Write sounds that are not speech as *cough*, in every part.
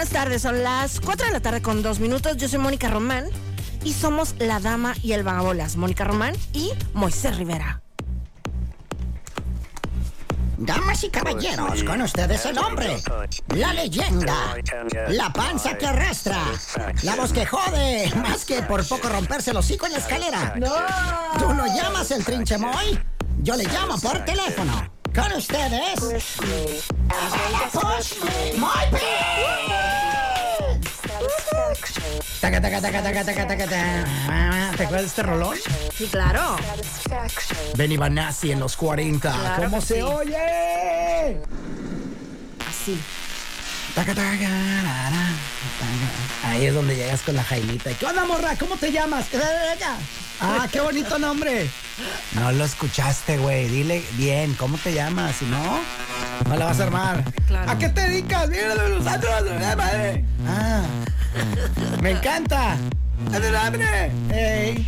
Buenas tardes, son las 4 de la tarde con 2 minutos. Yo soy Mónica Román y somos la dama y el vagabolas. Mónica Román y Moisés Rivera. Damas y caballeros, con ustedes el hombre, la leyenda, la panza que arrastra, la voz que jode, más que por poco romperse el hocico en la escalera. ¿Tú lo llamas el trinche Moy? Yo le llamo por teléfono. Con ustedes, Moy Taca, taca, taca, taca, taca, taca, taca. ¿Te acuerdas de este rolón? Sí, claro. Benny Banassi en los 40. Claro ¿Cómo se sí. oye? Así. Taca, taca, ra, ra, taca. Ahí es donde llegas con la Jailita. ¿Qué onda, morra? ¿Cómo te llamas? Ah, qué bonito nombre. No lo escuchaste, güey. Dile bien, ¿cómo te llamas? Si no, no la vas a armar. Claro. ¿A qué te dedicas? Mira los otros, madre. Ah, *laughs* me encanta. Ey.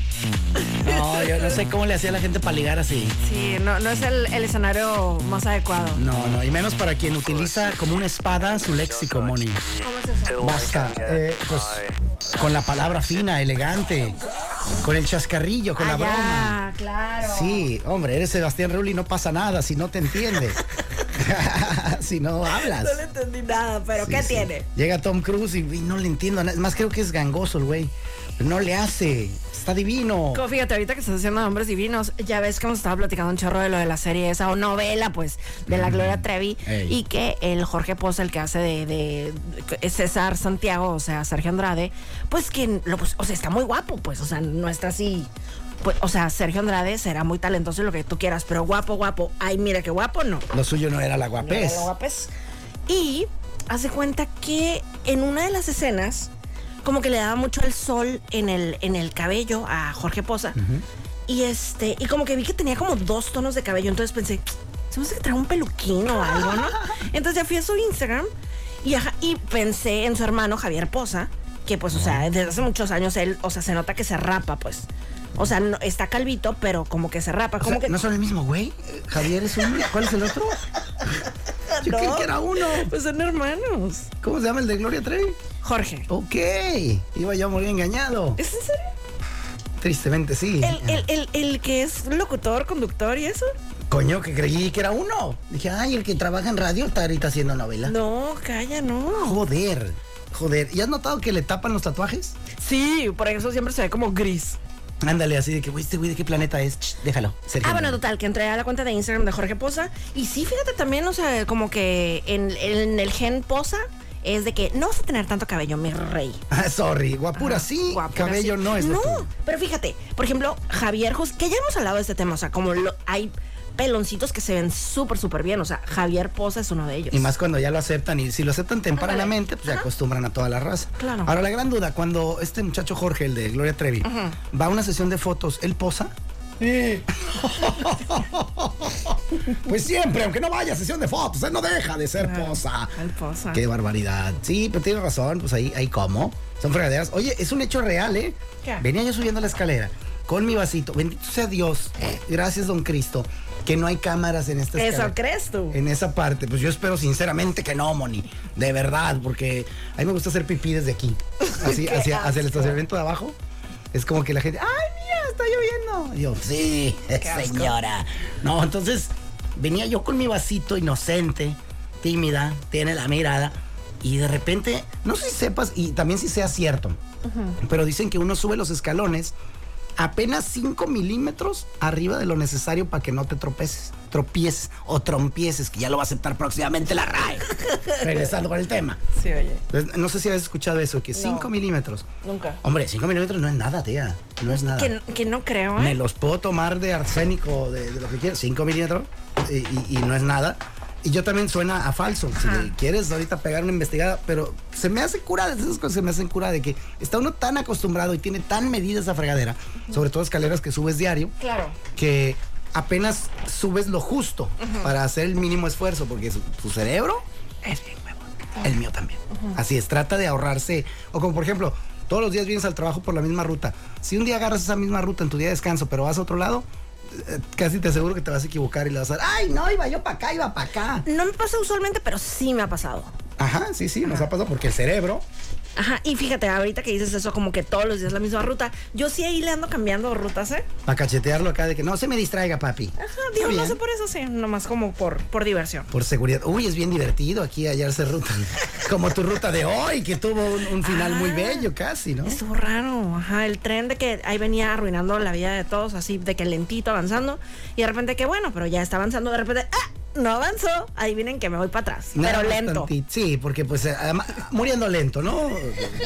No, yo no sé cómo le hacía a la gente para ligar así. Sí, no, no es el, el escenario más adecuado. No, no, y menos para quien utiliza como una espada su léxico, Moni. ¿Cómo es eso? Basta, eh, pues con la palabra fina, elegante, con el chascarrillo, con la Ah, broma. ya, claro. Sí, hombre, eres Sebastián Rulli, no pasa nada si no te entiende. *laughs* si no hablas. No le entendí nada, pero Sí, ¿qué sí. tiene? Llega Tom Cruise y, y no le entiendo. nada. Es más, creo que es gangoso el güey. No le hace. Está divino. Como fíjate, ahorita que estás haciendo nombres divinos, ya ves que nos estaba platicando un chorro de lo de la serie esa o novela, pues, de la Gloria Trevi. Ey. Y que el Jorge Poza, el que hace de, de- de César Santiago, o sea, Sergio Andrade, pues que, lo, pues, o sea, está muy guapo, pues, o sea, no está así. Pues, o sea, Sergio Andrade será muy talentoso y lo que tú quieras, pero guapo, guapo. Ay, mira qué guapo, no. Lo suyo no era la guapés. Mira lo guapes. Y hace cuenta que en una de las escenas, como que le daba mucho el sol en el, en el cabello a Jorge Poza. Y este, y como que vi que tenía como dos tonos de cabello. Entonces pensé, se me hace que trae un peluquín o algo, ¿no? *laughs* Entonces ya fui a su Instagram y, ajá, y pensé en su hermano Javier Poza, que pues, o sea, desde hace muchos años él, o sea, se nota que se rapa, pues. O sea, no- está calvito, pero como que se rapa. O Como sea, que ¿No son el mismo güey? Javier es uno. *laughs* ¿Cuál es el otro? *laughs* Yo creí que era uno. Pues son hermanos. ¿Cómo se llama el de Gloria Trevi? Jorge. Ok. Iba yo a morir engañado. ¿Es en serio? Tristemente sí. El, el, el, el que es locutor, conductor y eso. Coño, que creí que era uno. Dije, ay, el que trabaja en radio está ahorita haciendo novela. No, calla, no. Joder. Joder. ¿Y has notado que le tapan los tatuajes? Sí, por eso siempre se ve como gris. Ándale, así de que, güey, este güey de qué planeta es. Ch, déjalo. Sergio Ah, bueno, total, que entré a la cuenta de Instagram de Jorge Poza. Y sí, fíjate también, o sea, como que en, en el gen Poza es de que no vas a tener tanto cabello, mi rey. *laughs* Ah, sorry. Guapura Ajá, sí, guapura cabello sí. no es No, pero fíjate, por ejemplo, Javier Jos, que ya hemos hablado de este tema, o sea, como lo- hay peloncitos que se ven súper, súper bien. O sea, Javier Poza es uno de ellos. Y más cuando ya lo aceptan y si lo aceptan tempranamente, pues se Ajá. acostumbran a toda la raza. Claro. Ahora la gran duda, cuando este muchacho Jorge, el de Gloria Trevi, va a una sesión de fotos, ¿él posa? *laughs* pues siempre, aunque no vaya a sesión de fotos, él no deja de ser Claro, posa. él posa. Qué barbaridad. Sí, pero tiene razón, pues ahí, ahí como. Son fregaderas. Oye, es un hecho real, ¿eh? ¿Qué? Venía yo subiendo la escalera con mi vasito. Bendito sea Dios. Gracias, don Cristo. Que no hay cámaras en esta escalera. Eso crees tú. En esa parte, pues yo espero sinceramente que no, Moni. De verdad, porque a mí me gusta hacer pipí desde aquí. *laughs* Así, hacia, hacia el estacionamiento de abajo. Es como que la gente, ¡ay, mira, está lloviendo! Y yo, sí, señora. No, entonces venía yo con mi vasito inocente, tímida, tiene la mirada. Y de repente, no sé si sepas, y también si sea cierto, pero dicen que uno sube los escalones apenas 5 milímetros arriba de lo necesario para que no te tropeces, tropieces o trompieces, que ya lo va a aceptar próximamente la RAE. *laughs* Regresando con el tema. Sí, oye. No sé si habéis escuchado eso, que 5 milímetros. Nunca. Hombre, 5 milímetros no es nada, tía. No es nada. Que, que no creo, ¿eh? Me los puedo tomar de arsénico, de, de lo que quieras, 5 milímetros, y, y- y no es nada. Y yo también suena a falso. Si le quieres ahorita pegar una investigada, pero se me hace cura, esas cosas se me hacen cura de que está uno tan acostumbrado y tiene tan medida esa fregadera, sobre todo escaleras que subes diario, Claro. que apenas subes lo justo para hacer el mínimo esfuerzo, porque su, tu cerebro es bien huevón. El mío también. Así es, trata de ahorrarse. O como por ejemplo, todos los días vienes al trabajo por la misma ruta. Si un día agarras esa misma ruta en tu día de descanso, pero vas a otro lado, casi te aseguro que te vas a equivocar y le vas a dar, ay, no, iba yo para acá, iba para acá. No me pasa usualmente, pero sí me ha pasado. Ajá, sí, sí, nos ha pasado porque el cerebro. Ajá, y fíjate, ahorita que dices eso, como que todos los días la misma ruta, yo sí ahí le ando cambiando rutas, ¿eh? Para cachetearlo acá de que no se me distraiga, papi. Ajá, digo, no sé por eso, sí, nomás como por, por diversión. Por seguridad. Uy, es bien divertido aquí hallarse ruta. *laughs* Como tu ruta de hoy, que tuvo un, un final muy Ah. bello casi, ¿no? Estuvo raro, ajá, el tren de que ahí venía arruinando la vida de todos, así de que lentito avanzando, y de repente que bueno, pero ya está avanzando, de repente, ¡ah! No avanzó, adivinen que me voy para atrás, Nada pero lento. tantito. Sí, porque pues además, muriendo lento, ¿no?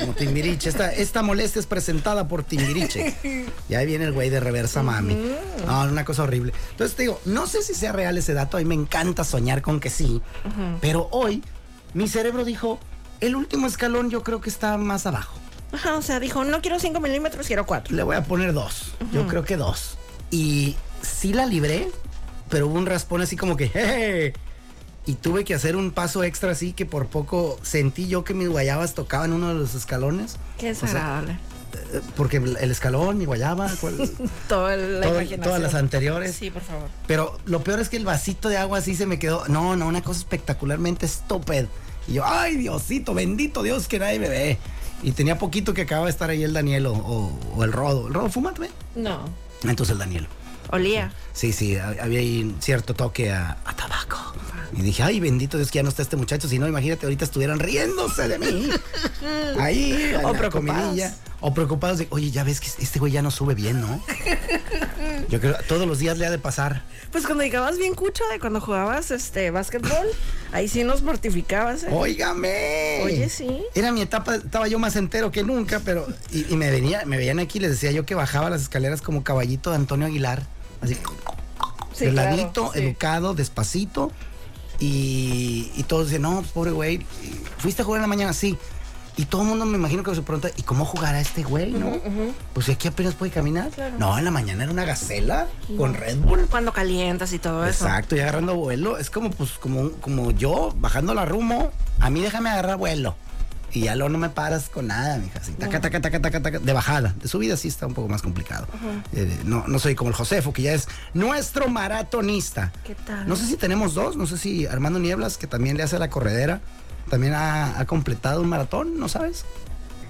Como Timbiriche. Esta, esta molestia es presentada por Timbiriche. *laughs* Y ahí viene el güey de reversa mami. No, una cosa horrible. Entonces te digo, no sé si sea real ese dato. A mí me encanta soñar con que sí. Pero hoy mi cerebro dijo, el último escalón yo creo que está más abajo. Ajá, o sea, dijo, no quiero 5 milímetros, quiero 4. Le voy a poner dos. Yo creo que dos. Y sí la libré, pero hubo un raspón así como que, "Jeje". Y tuve que hacer un paso extra así que por poco sentí yo que mis guayabas tocaban uno de los escalones. Qué O sea, desagradable. eh, porque el escalón, mi guayaba, cuál- *laughs* la todo- todas las anteriores. Sí, por favor. Pero lo peor es que el vasito de agua así se me quedó. No, no, una cosa espectacularmente estúpida. Y yo, ay, Diosito, bendito Dios que nadie me ve. Y tenía poquito que acababa de estar ahí el Danielo o, o el Rodo. ¿El Rodo fuma también? No. Entonces el Danielo. Olía. Sí, sí, ha- había ahí un cierto toque a, a tabaco. Y dije, ay, bendito Dios que ya no está este muchacho. Si no, imagínate, ahorita estuvieran riéndose de mí. *laughs* Ahí, O preocupados. O preocupados de, oye, ya ves que este güey ya no sube bien, ¿no? *laughs* Yo creo todos los días le ha de pasar. Pues cuando llegabas bien cucho de cuando jugabas este básquetbol, ahí sí nos mortificabas. ¿eh? Óigame. Oye, sí. Era mi etapa, estaba yo más entero que nunca, pero. Y, y me venía, me veían aquí, les decía yo que bajaba las escaleras como caballito de Antonio Aguilar. Así, Sí, de claro, sí. educado, despacito. Y, y todos decían, no, pues, pobre güey. ¿Fuiste a jugar en la mañana? Sí. Y todo el mundo me imagino que se pregunta, ¿y cómo jugará este güey, no? Pues si aquí apenas puede caminar. No, en la mañana era una gacela con Red Bull. Cuando calientas y todo eso. Exacto, y agarrando vuelo. Es como, pues, como, como yo bajando la rumo. A mí déjame agarrar vuelo. Y ya luego no me paras con nada, mija. Así, taca, taca, taca, taca, taca, de bajada. De subida sí está un poco más complicado. Eh, no, no soy como el Josefo, que ya es nuestro maratonista. ¿Qué tal? No sé si tenemos dos. No sé si Armando Nieblas, que también le hace la corredera, también ha, ha completado un maratón, ¿no sabes?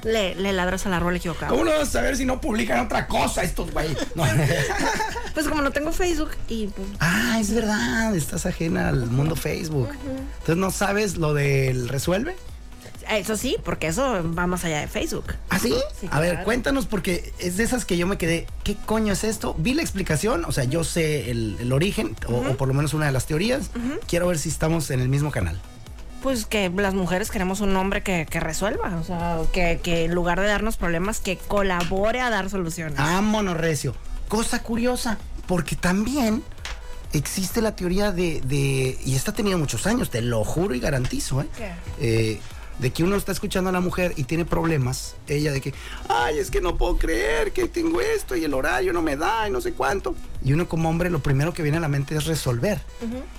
Le, le ladras al árbol equivocado. ¿Cómo no vas a saber si no publican otra cosa estos güey? No. *laughs* Pues como no tengo Facebook y pues, Ah, es verdad, estás ajena al mundo Facebook. Entonces no sabes lo del resuelve. Eso sí, porque eso va más allá de Facebook. ¿Ah, sí? Sí, A ver, claro. cuéntanos porque es de esas que yo me quedé, ¿qué coño es esto? Vi la explicación, o sea, yo sé el, el origen, o, o por lo menos una de las teorías. Quiero ver si estamos en el mismo canal. Pues que las mujeres queremos un hombre que, que resuelva, o sea, que, que en lugar de darnos problemas, que colabore a dar soluciones. Vámonos, Recio. Cosa curiosa, porque también existe la teoría de, de- y esta ha tenido muchos años, te lo juro y garantizo, ¿eh? ¿Qué? Eh, de que uno está escuchando a la mujer y tiene problemas, ella de que, ay, es que no puedo creer que tengo esto y el horario no me da y no sé cuánto. Y uno como hombre lo primero que viene a la mente es resolver.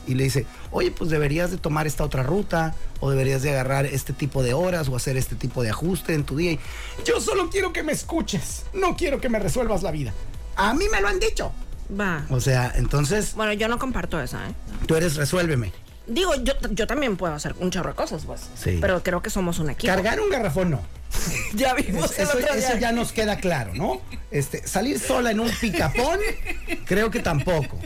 Y le dice, oye, pues deberías de tomar esta otra ruta o deberías de agarrar este tipo de horas o hacer este tipo de ajuste en tu día. Y, Yo solo quiero que me escuches, no quiero que me resuelvas la vida. A mí me lo han dicho. Va. O sea, entonces Bueno, yo no comparto esa, ¿eh? tú eres resuélveme. Digo, yo, yo también puedo hacer un chorro de cosas, pues. Sí. Pero creo que somos un equipo. Cargar un garrafón no. *laughs* ya vimos Eso, eso ya nos queda claro, ¿no? Este, salir sola en un picapón, creo que tampoco.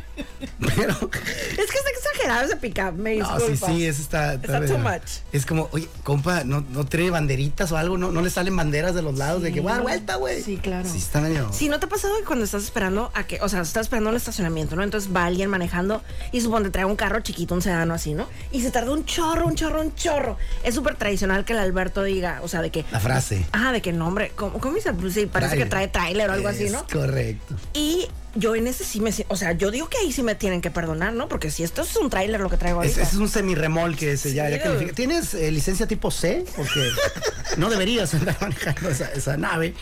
Pero. Es que está exagerado ese pick-up, me No, disculpa. sí, sí, eso está. Está too much. Es como, oye, compa, ¿no, no trae banderitas o algo? ¿No, no le salen banderas de los lados de que va a dar vuelta, güey? Sí, claro. Sí, está medio. Si no te ha pasado que cuando estás esperando a que, o sea, estás esperando un estacionamiento, ¿no? Entonces va alguien manejando y suponte trae un carro chiquito, un sedano así, ¿no? Y se tarda un chorro, un chorro, un chorro. Es súper tradicional que el Alberto diga, o sea, de que. La frase. Ajá, de que nombre, ¿cómo, cómo dice? Pues sí, parece que trae tráiler o algo así, ¿no? Correcto. Y yo en ese sí me... O sea, yo digo que ahí sí me tienen que perdonar, ¿no? Porque si esto es un tráiler lo que traigo Es, ahorita. es un semirremolque ese, ya, Sí, ya califica. ¿Tienes eh, licencia tipo C? Porque *laughs* no deberías andar manejando esa, esa nave.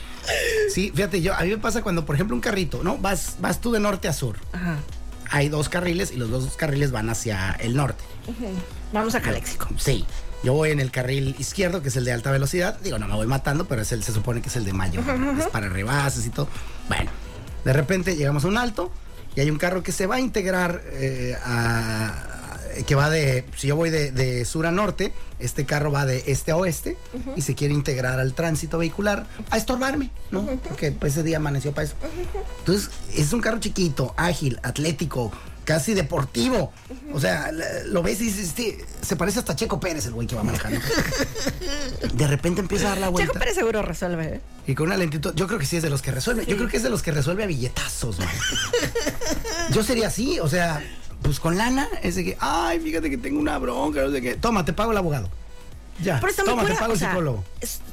Sí, fíjate, yo, a mí me pasa cuando, por ejemplo, un carrito, ¿no? Vas, vas tú de norte a sur. Ajá. Hay dos carriles y los dos carriles van hacia el norte. Vamos a Caléxico. Sí. Yo voy en el carril izquierdo, que es el de alta velocidad. Digo, no me voy matando, pero es el, se supone que es el de mayor. Es para rebases y todo. Bueno, de repente llegamos a un alto y hay un carro que se va a integrar eh, a- que va de, si yo voy de, de sur a norte, este carro va de este a oeste y se quiere integrar al tránsito vehicular a estorbarme, ¿no? Porque pues, ese día amaneció para eso. Entonces, es un carro chiquito, ágil, atlético, casi deportivo. O sea, lo ves y dices, "Este, se parece hasta Checo Pérez el güey que va manejando. *laughs* De repente empieza a dar la vuelta. Checo Pérez seguro resuelve, ¿eh? Y con una lentitud, yo creo que sí es de los que resuelve. Yo creo que es de los que resuelve a billetazos, man. Yo sería así, o sea, pues con lana, es de que, ay, fíjate que tengo una bronca, no sé qué. Toma, te pago el abogado. Ya, Pero toma, te pago el psicólogo.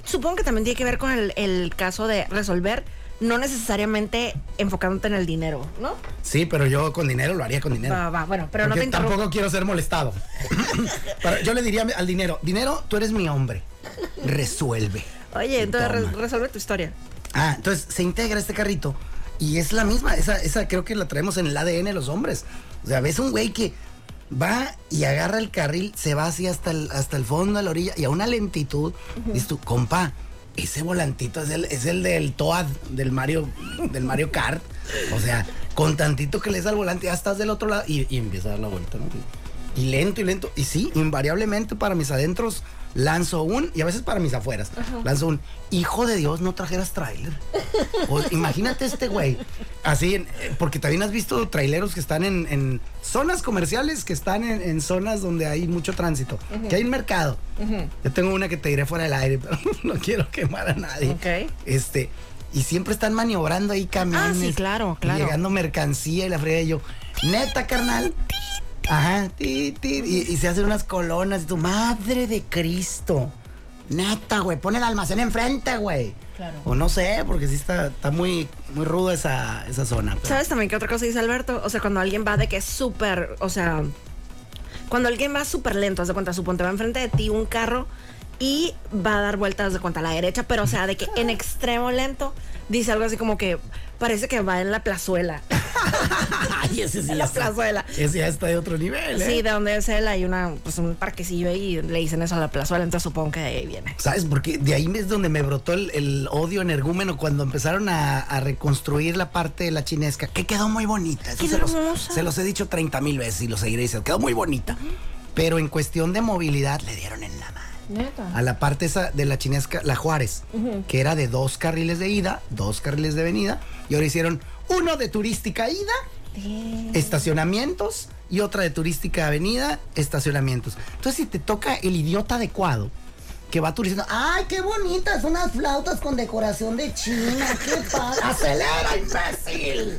supongo que también tiene que ver con el, el caso de resolver, no necesariamente enfocándote en el dinero, ¿no? Sí, pero yo con dinero lo haría con dinero. Va, va, bueno, pero no te interrumpo. tampoco quiero ser molestado. *laughs* Pero yo le diría al dinero, dinero, tú eres mi hombre. Resuelve. Oye, entonces re- resuelve tu historia. Ah, entonces se integra este carrito y es la misma, esa, esa creo que la traemos en el ADN de los hombres. O sea, ves un güey que va y agarra el carril, se va así hasta el, hasta el fondo de la orilla y a una lentitud, dices tú, compa, ese volantito es el, es el del Toad, del Mario, del Mario Kart. O sea, con tantito que le des al volante, ya estás del otro lado y, y empieza a dar la vuelta, ¿no? Y lento y lento. Y sí, invariablemente para mis adentros lanzo un, y a veces para mis afueras, lanzo un, hijo de Dios, no trajeras tráiler. O, *laughs* imagínate este güey. Así, eh, porque también has visto traileros que están en, en zonas comerciales, que están en, en zonas donde hay mucho tránsito, que hay un mercado. Yo tengo una que te diré fuera del aire, *laughs* pero no quiero quemar a nadie. Ok. Este, y siempre están maniobrando ahí camiones. Ah, sí, claro, claro. Llegando mercancía y la fría y yo, neta, carnal. Ajá, ti, ti, y, y se hacen unas colonas y tu madre de Cristo. Neta, güey, pon el almacén enfrente, güey. Claro. O no sé, porque sí está, está muy, muy rudo esa, esa zona. pero- ¿Sabes también qué otra cosa dice Alberto? O sea, cuando alguien va de que es súper, o sea, cuando alguien va súper lento, haz de cuenta, suponte va enfrente de ti un carro y va a dar vueltas de cuenta a la derecha, pero o sea, de que en extremo lento, dice algo así como que parece que va en la plazuela. *laughs* Ay, ese sí En la está. plazuela. Ese ya está de otro nivel, ¿eh? Sí, de donde es él hay una, pues un parquecillo ahí y le dicen eso a la plazuela, entonces supongo que de ahí viene. ¿Sabes? Porque de ahí es donde me brotó el, el odio energúmeno cuando empezaron a, a reconstruir la parte de la chinesca, que quedó muy bonita. Eso ¡Qué se los, hermosa! se los he dicho 30 mil veces y lo seguiré diciendo. Quedó muy bonita. Pero en cuestión de movilidad le dieron en la mano. A la parte esa de la chinesca, la Juárez, que era de dos carriles de ida, dos carriles de venida, y ahora hicieron uno de turística ida, estacionamientos, y otra de turística avenida, estacionamientos. Entonces, si te toca el idiota adecuado, que va tú diciendo, ¡ay, qué bonitas! Unas flautas con decoración de China, qué *laughs* padre. ¡Acelera, imbécil!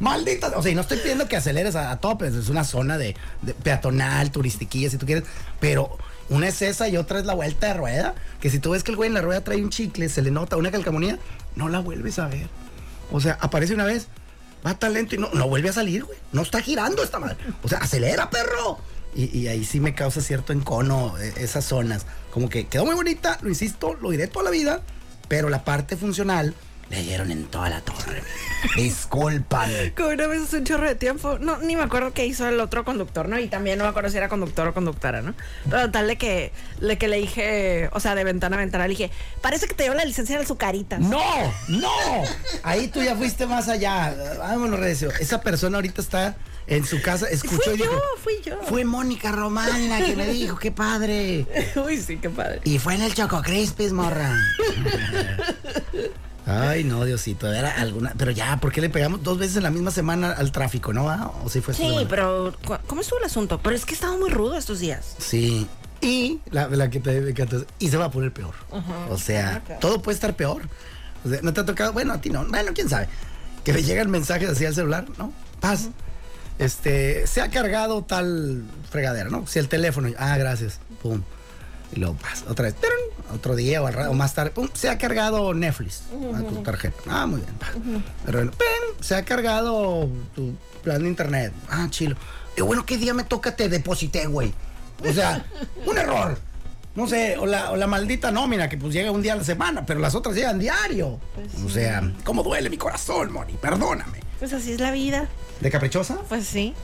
Maldita. O sea, y no estoy pidiendo que aceleres a, a topes, es una zona de, de peatonal, turistiquilla, si tú quieres, pero una es esa y otra es la vuelta de rueda. Que si tú ves que el güey en la rueda trae un chicle, se le nota una calcamonía, no la vuelves a ver. O sea, aparece una vez, va tan lento y no, no vuelve a salir, güey. No está girando esta madre. O sea, acelera, perro. Y, y ahí sí me causa cierto encono eh, esas zonas. Como que quedó muy bonita, lo insisto, lo diré toda la vida, pero la parte funcional le dieron en toda la torre. *laughs* Discúlpame. Como una vez hace un chorro de tiempo, no, ni me acuerdo qué hizo el otro conductor, ¿no? Y también no me acuerdo si era conductor o conductora, ¿no? Pero tal de que, de que le dije, o sea, de ventana a ventana, le dije, parece que te dio la licencia en azucaritas. No, no. Ahí tú ya fuiste más allá. Vámonos, Recio. Esa persona ahorita está en su casa, escuchó Fui y dijo. yo, fui yo. Fue Mónica Román la que me dijo, qué padre. *laughs* Uy, sí, qué padre. Y fue en el Choco Crispis, morra. *laughs* Ay, no, Diosito, era alguna. Pero ya, ¿por qué le pegamos dos veces en la misma semana al tráfico, no? ¿O si fue esta Sí, semana? pero ¿cómo estuvo el asunto? Pero es que estaba muy rudo estos días. Sí. Y la, la que te encanta es, y se va a poner peor. O sea, Ok. todo puede estar peor. O sea, no te ha tocado, bueno, a ti no, bueno, quién sabe. Que me llegan mensajes así al celular, ¿no? Paz. Este, se ha cargado tal fregadera, ¿no? Si el teléfono, ah, gracias. Pum. Y luego pasa, otra vez, ¡tarán! Otro día o, al o más tarde, pum, se ha cargado Netflix a tu tarjeta. Ah, muy bien. Pero bueno, ¡pim! se ha cargado tu plan de internet. Ah, chilo. Y bueno, ¿qué día me toca? Te deposité, güey. O sea, *laughs* un error. No sé, o la, o la maldita nómina que pues llega un día a la semana, pero las otras llegan diario. O sea, ¿cómo duele mi corazón, Moni? Perdóname. Pues así es la vida. ¿De caprichosa? Pues sí.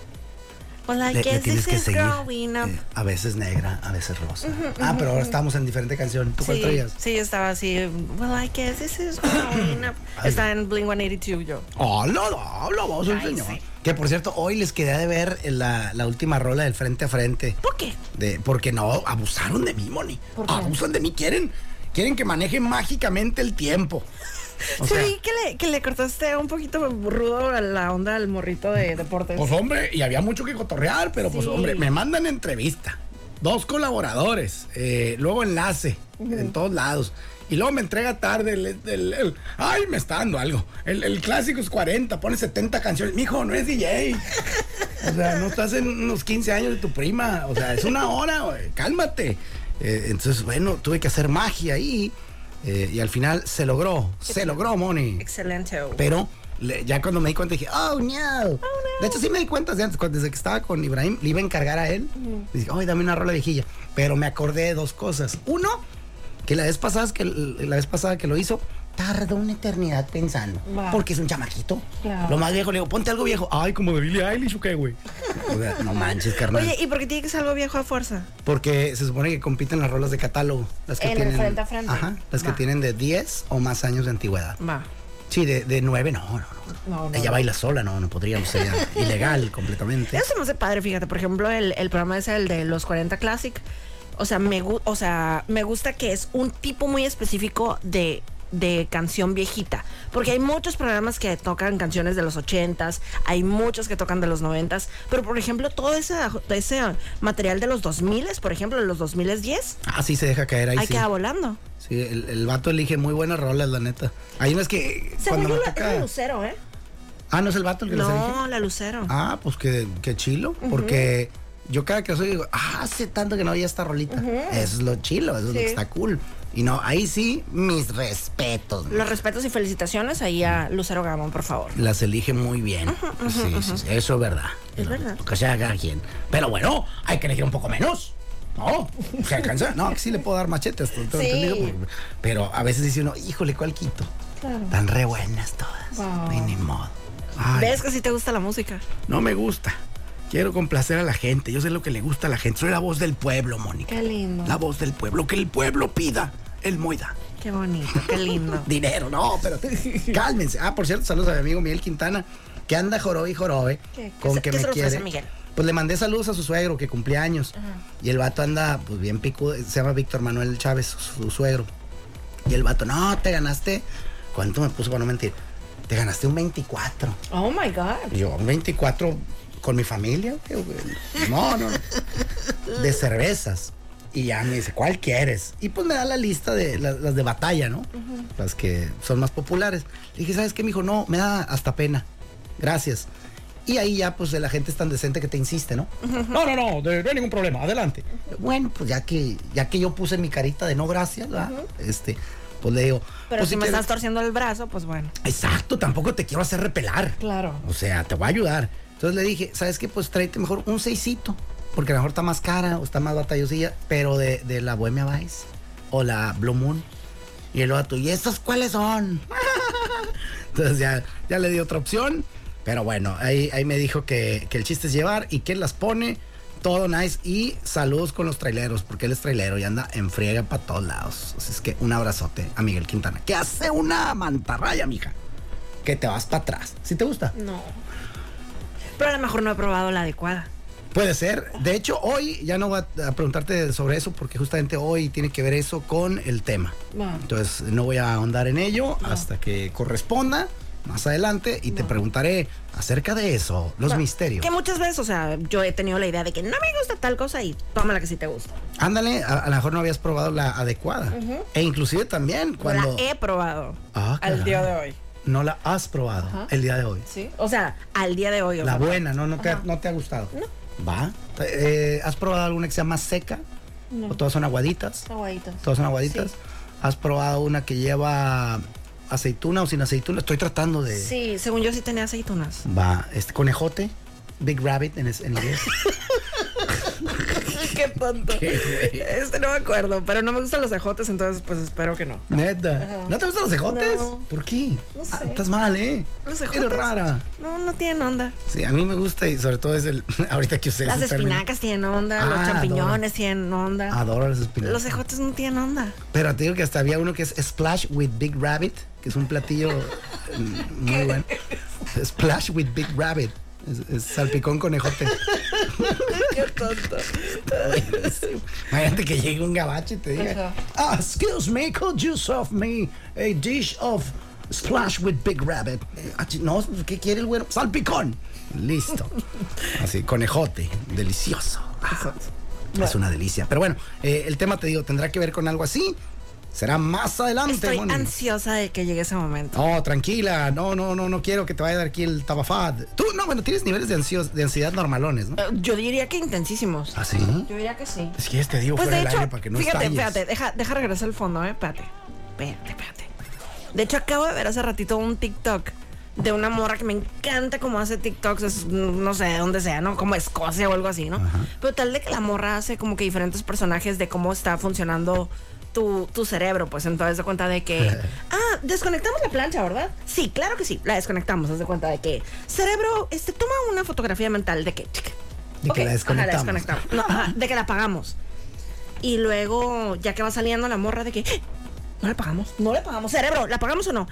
I Le- le tienes que seguir. eh, a veces negra, a veces rosa. ah, pero ahora estamos en diferente canción. ¿Tú cuál Sí, traías? sí, estaba así. Well, I guess this is *clears throat* growing up. Está en Blink 182 yo. Hola, hola, vos, el Ay, señor. sí. Que por cierto, hoy les quedé de ver la, la última rola del frente a frente. ¿Por qué? De, porque no, abusaron de mí, Moni. ¿Por qué? Abusan de mí. Quieren, quieren que maneje mágicamente el tiempo. O sí, que le, que le cortaste un poquito rudo a la onda al morrito de deportes. Pues hombre, y había mucho que cotorrear, pero pues hombre, me mandan entrevista. Dos colaboradores, eh, luego enlace en todos lados. Y luego me entrega tarde el, el- el- ay, me está dando algo. El, clásico es 40, pone 70 canciones. Mijo, no es DJ. O sea, no estás en unos 15 años de tu prima. O sea, es una hora, cálmate. Eh, entonces, bueno, tuve que hacer magia ahí. Eh, y al final se logró, se logró, Moni. Excelente. Pero le- ya cuando me di cuenta dije, oh no. De hecho, sí me di cuenta desde antes, desde que estaba con Ibrahim, le iba a encargar a él. Le dije, ay, dame una rola viejilla. Pero me acordé de dos cosas. Uno, que la vez pasada que, la vez pasada que lo hizo, tardó una eternidad pensando. Porque es un chamaquito. Claro. Lo más viejo, le digo, ponte algo viejo. Ay, como de Billie Eilish o qué, güey. O sea, no manches, carnal. Oye, ¿y por qué tiene que ser algo viejo a fuerza? Porque se supone que compiten las rolas de catálogo. Las que En el tienen. frente a frente. Ajá. Las que tienen de 10 o más años de antigüedad. Va. Sí, de, de 9, no, no, no. No, Ella no. baila sola, no, no podríamos, sería *laughs* ilegal completamente. Eso me hace padre, fíjate. Por ejemplo, el, el programa ese, el de los 40 Classic. O sea, me, o sea, me gusta que es un tipo muy específico de, de canción viejita. Porque hay muchos programas que tocan canciones de los 80s, hay muchos que tocan de los 90s. Pero, por ejemplo, todo ese, ese material de los 2000s, por ejemplo, de los 2010, Ah, sí se deja caer ahí, ahí sí. queda volando. Sí, el, el vato elige muy buenas rolas, la neta. Hay unas que Según cuando yo, me es Lucero, ¿eh? Ah, ¿no es el vato el que? No, la Lucero. Ah, pues que, que chilo, porque yo cada que soy digo, ah, hace tanto que no oía esta rolita. Eso es lo chilo, eso es lo que está cool. Y no, ahí sí, mis respetos. Los respetos y felicitaciones ahí a Lucero Gamón, por favor. Las elige muy bien. sí, sí, sí, eso es verdad. Es verdad. Que sea cada quien. Pero bueno, hay que elegir un poco menos. No, se alcanza. No, que sí le puedo dar machetes, todo Sí. Pero a veces dice uno, híjole, ¿cuál quito? Claro. Tan re buenas todas. Wow. Ni modo. Ay, ¿Ves que sí te gusta la música? no me gusta. Quiero complacer a la gente. Yo sé lo que le gusta a la gente. Soy la voz del pueblo, Mónica. Qué lindo. La voz del pueblo. Que el pueblo pida. El moida. Qué bonito, qué lindo. *laughs* Dinero, no, pero *laughs* cálmense. Ah, por cierto, saludos a mi amigo Miguel Quintana, que anda jorobe y jorobe ¿Qué? con ¿Qué que qué me quiere. Miguel? Pues le mandé saludos a su suegro que cumple años. Y el vato anda, pues bien picudo. Se llama Víctor Manuel Chávez, su, su suegro. Y el vato, no, te ganaste. ¿Cuánto me puso para no mentir? Te ganaste un 24. Oh my God. Yo, un 24 con mi familia. ¿Qué, güey? No, no. De cervezas. Y ya me dice, ¿cuál quieres? Y pues me da la lista de las, las de batalla, ¿no? Las que son más populares. Le dije, ¿sabes qué? Me dijo, no, me da hasta pena. Gracias. Y ahí ya, pues la gente es tan decente que te insiste, ¿no? No, no, no, de- no hay ningún problema, adelante. Bueno, pues ya que, ya que yo puse mi carita de no gracias, ¿verdad? Este, pues le digo. Pero pues, si me quieres- estás torciendo el brazo, pues bueno. Exacto, tampoco te quiero hacer repelar. Claro. O sea, te voy a ayudar. Entonces le dije, ¿sabes qué? Pues tráete mejor un seisito. Porque a lo mejor está más cara o está más batallosilla, pero de, de la Bohemia Vice o la Blue Moon. Y el otro, ¿y estos cuáles son? *laughs* Entonces ya, ya le di otra opción. Pero bueno, ahí, ahí me dijo que, que el chiste es llevar y que las pone. Todo nice. Y saludos con los traileros, porque él es trailero y anda en friega para todos lados. Así es que un abrazote a Miguel Quintana, que hace una mantarraya, mija. Que te vas para atrás. ¿Sí te gusta? No. Pero a lo mejor no he probado la adecuada. Puede ser. De hecho, hoy ya no voy a, preguntarte sobre eso porque justamente hoy tiene que ver eso con el tema. Va. Entonces no voy a ahondar en ello hasta que corresponda más adelante y te preguntaré acerca de eso, los misterios. Que muchas veces, o sea, yo he tenido la idea de que no me gusta tal cosa y toma la que sí te gusta. Ándale, a, a lo mejor no habías probado la adecuada. E inclusive también cuando... La he probado Ah, al día de hoy. No la has probado el día de hoy. Sí. O sea, al día de hoy. La buena, ¿no? No te, ha- no te ha gustado. Va. Eh, ¿Has probado alguna que sea más seca? No. ¿O todas son aguaditas? Aguaditas. Todas son aguaditas. Sí. ¿Has probado una que lleva aceituna o sin aceituna? Estoy tratando de... Sí, según yo sí tenía aceitunas. Va, este conejote, Big Rabbit en, es- en inglés. *laughs* Qué tonto. *laughs* Qué. Este no me acuerdo, pero no me gustan los ejotes, entonces pues espero que no. Neta. Ajá. ¿No te gustan los ejotes? No. ¿Por qué? No Ah, sé. estás mal, ¿eh? Los Eres ejotes. rara. No, no tienen onda. Sí, a mí me gusta y sobre todo es el... *laughs* Ahorita que usé Las espinacas tienen onda, Ah, los champiñones adoro. tienen onda. Adoro las espinacas. Los ejotes no tienen onda. Pero te digo que hasta había uno que es Splash with Big Rabbit, que es un platillo *laughs* mm, muy bueno. Splash with Big Rabbit. Es, es salpicón conejote. Tonto. Imagínate que llegue un gabacho y te diga, ah, excuse me, could you serve me a dish of splash with big rabbit? Ah, No, ¿qué quiere el güero? Salpicón. Listo. *laughs* Así, conejote, delicioso. Ah, es una delicia. Pero bueno, eh, el tema te digo, tendrá que ver con algo así. Será más adelante. Estoy Moni. ansiosa de que llegue ese momento. No, tranquila, no, no, no, no quiero que te vaya a dar aquí el tabafad. Tú, no, bueno, tienes niveles de, ansios- de ansiedad normalones, ¿no? Eh, Yo diría que intensísimos. ¿Ah, sí? Yo diría que sí. Es que te digo Pues fuera de del hecho, aire para que no fíjate, estalles. espérate, deja, deja regresar al fondo, eh, espérate. Espérate, espérate. De hecho, acabo de ver hace ratito un TikTok de una morra que me encanta cómo hace TikToks, es, no sé de dónde sea, ¿no? Como Escocia o algo así, ¿no? Pero tal de que la morra hace como que diferentes personajes de cómo está funcionando tu, tu cerebro, pues entonces de cuenta de que, *laughs* ah, desconectamos la plancha, ¿verdad? Sí, claro que sí, la desconectamos, haz de cuenta de que cerebro, este, toma una fotografía mental de que, chica, De que la ajá, desconectamos. desconectamos. No, ajá, de que la apagamos. Y luego, ya que va saliendo la morra de que. "¡Ah! No le pagamos, no le pagamos. Cerebro, ¿la pagamos o no?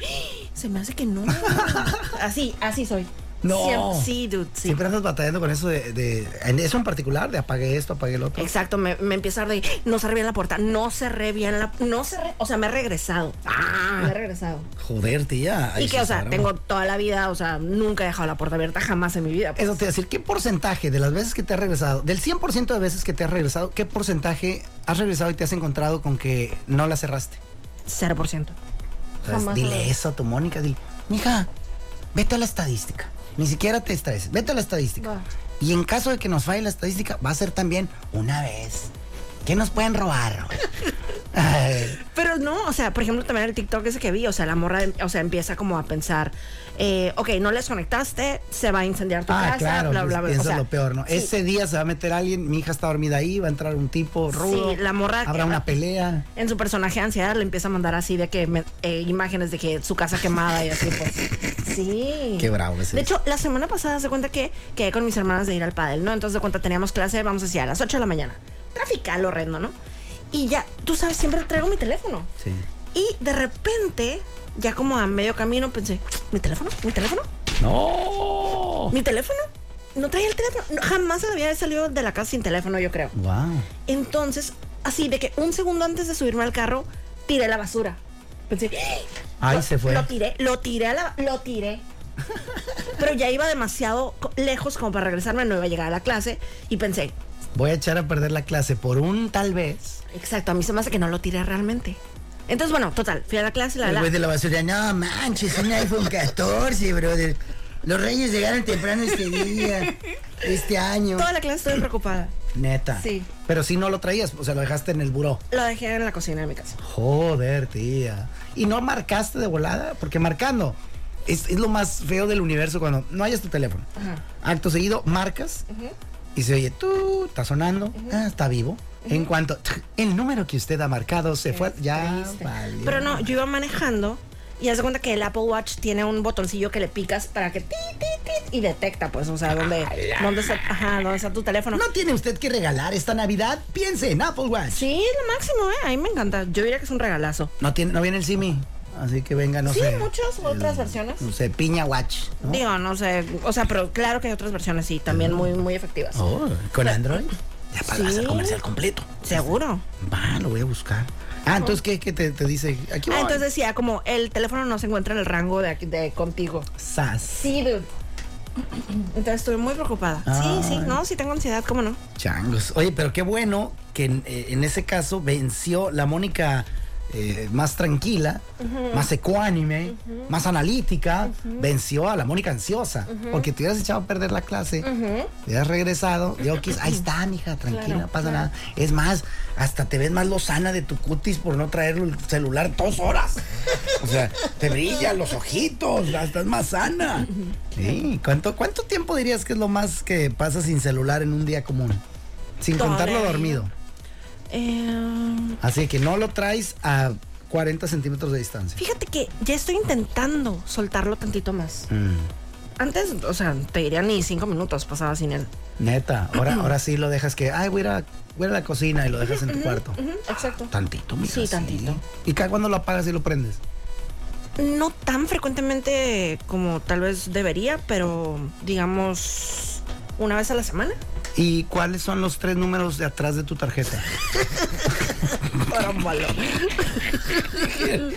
Se me hace que no. *laughs* Así, así soy. No. Siem- sí, dude, sí. Siempre andas batallando con eso de, eso en particular, de apague esto, apague el otro. Exacto, me, me empieza a de no cerré bien la puerta, no cerré bien la. No cerré, o sea, me he regresado. Me he regresado. Joder, tía. Y que, o sea, tengo toda la vida, o sea, nunca he dejado la puerta abierta jamás en mi vida. pues. Eso te voy a decir, ¿qué porcentaje de las veces que te has regresado, del 100% de veces que te has regresado, qué porcentaje has regresado y te has encontrado con que no la cerraste? 0%. O sea, Jamás dile eso a tu Mónica, dile, mija, vete a la estadística. Ni siquiera te estreses, vete a la estadística. Va. Y en caso de que nos falle la estadística, va a ser también una vez. ¿Qué nos pueden robar? *laughs* Pero no, o sea, por ejemplo, también el TikTok ese que vi, o sea, la morra, o sea, empieza como a pensar, eh, ok, no les conectaste, se va a incendiar tu ah, casa, claro, bla, bla, bla. eso o sea, es lo peor, ¿no? sí. Ese día se va a meter alguien, mi hija está dormida ahí, va a entrar un tipo rudo. Sí, la morra que- Habrá una pelea. En su personaje de ansiedad le empieza a mandar así de que me- eh, imágenes de que su casa quemada y así, pues. Sí. Qué bravo ese De hecho, la semana pasada se cuenta que quedé con mis hermanas de ir al pádel, ¿no? Entonces de cuenta teníamos clase, vamos a decir, a las 8 de la mañana. Trafical horrendo, ¿no? Y ya, tú sabes, siempre traigo mi teléfono. Sí. Y de repente, ya como a medio camino, pensé, ¿mi teléfono? ¿Mi teléfono? ¡No! ¿Mi teléfono? No traía el teléfono. No, jamás se había salido de la casa sin teléfono, yo creo. Wow. Entonces, así de que un segundo antes de subirme al carro, tiré la basura. Pensé, lo- se fue. Lo tiré, lo tiré a la, lo tiré. *laughs* Pero ya iba demasiado lejos como para regresarme, no iba a llegar a la clase. Y pensé, Voy a echar a perder la clase por un tal vez. exacto, a mí se me hace que no lo tiré realmente. Entonces, bueno, total, fui a la clase, la, El la. güey de la basura, no manches, un iPhone 14, brother. Los reyes llegaron temprano este día, *laughs* este año. Toda la clase estuve preocupada. Neta. Sí. Pero si no lo traías, o sea, lo dejaste en el buró. Lo dejé en la cocina de mi casa. Joder, tía. ¿Y no marcaste de volada? Porque marcando es, es lo más feo del universo cuando no hayas tu teléfono. Acto seguido, marcas y se oye, tú, está sonando, ah, está vivo. En cuanto el número que usted ha marcado se fue, ya valió. Pero no, yo iba manejando y haz de cuenta que el Apple Watch tiene un botoncillo que le picas para que ti, ti, ti, y detecta, pues, o sea, dónde, dónde está, ajá, dónde está tu teléfono. No tiene usted que regalar esta Navidad. Piense en Apple Watch. Sí, lo máximo, ¿eh? A mí me encanta. Yo diría que es un regalazo. No, tiene, no viene el Simi. Así que venga, no sí, sé. muchas otras versiones. No sé, Piña Watch. ¿no? Digo, no sé, o sea, pero claro que hay otras versiones, sí, también muy, muy efectivas. Oh, con Android. Ya para Sí. hacer comercial completo. Seguro. Va, lo voy a buscar. Ah, entonces, ¿qué, qué te, te dice? Aquí voy. Ah, entonces decía, como el teléfono no se encuentra en el rango de, aquí- de contigo. Sas. Sí, dude. Entonces estuve muy preocupada. Sí, sí, no, sí tengo ansiedad, ¿cómo no? Changos. Oye, pero qué bueno que en, eh, en ese caso venció la Mónica eh, más tranquila, más ecuánime, más analítica, venció a la Mónica ansiosa. Porque te hubieras echado a perder la clase, te hubieras regresado, yo ahí está, mija, tranquila, Claro, no pasa claro. nada. Es más, hasta te ves más lozana de tu cutis por no traer el celular dos horas. O sea, te brillan los ojitos, estás más sana. Sí, ¿cuánto, ¿cuánto tiempo dirías que es lo más que pasa sin celular en un día común? Sin contarlo dormido. Eh, Así que no lo traes a 40 centímetros de distancia. fíjate que ya estoy intentando soltarlo tantito más. Mm, Antes, o sea, te diría ni cinco minutos pasaba sin él. neta, ahora, *clears throat* ahora sí lo dejas que, ay, voy a, ir a, voy a la cocina y lo dejas en tu cuarto. Exacto. Tantito, mija, Sí, tantito. ¿Y cada cuando lo apagas y lo prendes? No tan frecuentemente como tal vez debería, pero digamos una vez a la semana. ¿Y cuáles son los tres números de atrás de tu tarjeta?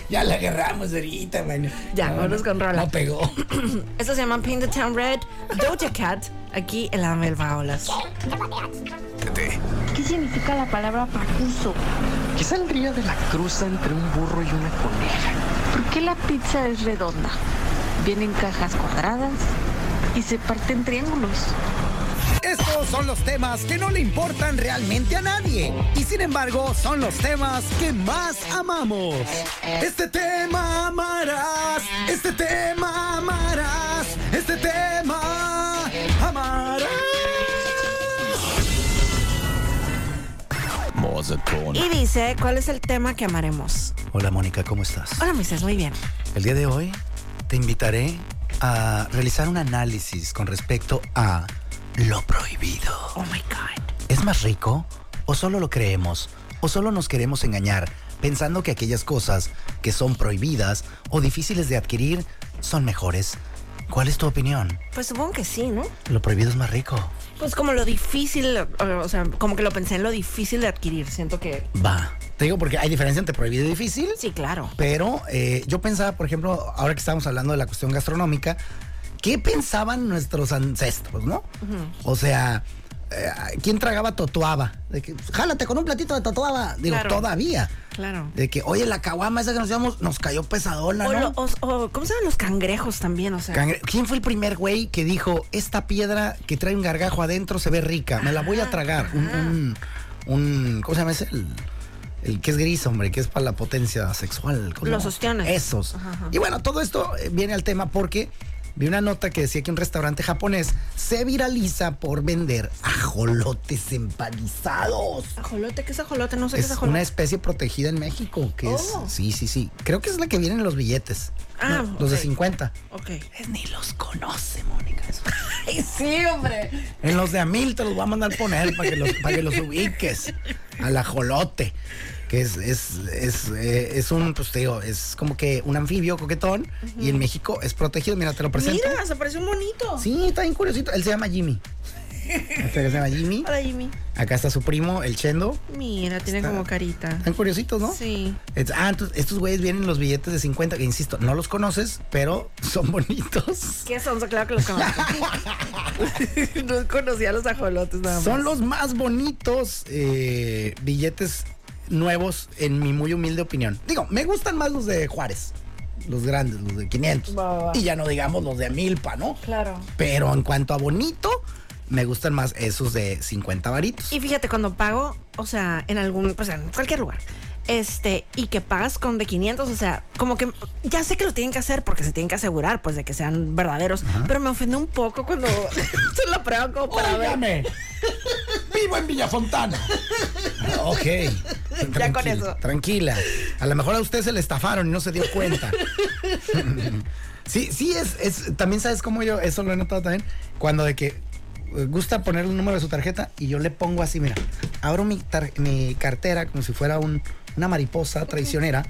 ya la agarramos ahorita, man. Ya, vámonos con rola. No pegó. Esto se llama Paint the Town Red, Doja Cat, aquí en la Melva Olas. ¿Qué significa la palabra pacuso? ¿Qué saldría de la cruza entre un burro y una coneja? ¿Por qué la pizza es redonda? Viene en cajas cuadradas y se parte en triángulos. Estos son los temas que no le importan realmente a nadie. Y sin embargo, son los temas que más amamos. Este tema amarás. Este tema amarás. Este tema amarás. Y dice, ¿cuál es el tema que amaremos? Hola Mónica, ¿cómo estás? Hola, Moisés, muy bien. El día de hoy te invitaré a realizar un análisis con respecto a lo prohibido. Oh my God. ¿Es más rico? ¿O solo lo creemos? ¿O solo nos queremos engañar pensando que aquellas cosas que son prohibidas o difíciles de adquirir son mejores? ¿Cuál es tu opinión? Pues supongo que sí, ¿no? Lo prohibido es más rico. Pues como lo difícil, o sea, como que lo pensé en lo difícil de adquirir. Siento que Va. Te digo porque hay diferencia entre prohibido y difícil. sí, claro. Pero eh, yo pensaba, por ejemplo, ahora que estamos hablando de la cuestión gastronómica, ¿qué pensaban nuestros ancestros, no? O sea, eh, ¿quién tragaba totuaba? De que, jálate con un platito de totuaba. Digo, Claro. todavía. Claro. De que, oye, la caguama esa que nos llevamos nos cayó pesadona, O, ¿no? lo- o- o- ¿Cómo se llaman los cangrejos también? O sea, Cangre- ¿Quién fue el primer güey que dijo, esta piedra que trae un gargajo adentro se ve rica, me la voy a tragar? Un, un, un- ¿cómo se llama ese? El, el que es gris, hombre, que es para la potencia sexual. ¿cómo? Los ostiones. Esos. Ajá, ajá. Y bueno, todo esto eh, viene al tema porque vi una nota que decía que un restaurante japonés se viraliza por vender ajolotes empanizados. ajolote, ¿qué es ajolote? No sé qué es Es ajolote. una especie protegida en México, que es... Oh. Sí, sí, sí. Creo que es la que viene en los billetes. Ah, No, Los de ok. 50. Ok. Es ni los conoce, Mónica. eso. *laughs* Ay, sí, hombre. En los de a mil te los voy a mandar poner para que los, para que los ubiques. *laughs* Al ajolote. Que es, es, es, eh, es un, pues te digo, es como que un anfibio coquetón. Y en México es protegido. Mira, te lo presento. Mira, se parece un bonito. Sí, está bien curiosito. Él se llama Jimmy. Este se llama Jimmy. Hola, Jimmy. Acá está su primo, el Chendo. Mira, tiene Está- como carita. Están curiositos, ¿no? Sí. Es- ah, entonces, estos güeyes vienen en los billetes de 50, que insisto, no los conoces, pero son bonitos. ¿Qué son? Claro que los conozco. *laughs* *laughs* no conocía los ajolotes nada más. Son los más bonitos eh, billetes nuevos, en mi muy humilde opinión. Digo, me gustan más los de Juárez, los grandes, los de 500. Va, va, va. Y ya no digamos los de Milpa, ¿no? Claro. Pero en cuanto a bonito, me gustan más esos de 50 varitos. Y fíjate, cuando pago, o sea, en algún, pues en cualquier lugar, este, y que pagas con de 500, o sea, como que ya sé que lo tienen que hacer porque se tienen que asegurar, pues, de que sean verdaderos, pero me ofende un poco cuando *laughs* se lo prueban como para ver. Óigame, Vivo en Villafontana. ok. Ya con eso. Tranquila. A lo mejor a usted se le estafaron y no se dio cuenta. sí, sí, es, es. También sabes cómo yo, eso lo he notado también. Cuando de que gusta poner el número de su tarjeta y yo le pongo así, mira, abro mi, tar- mi cartera como si fuera un- una mariposa traicionera,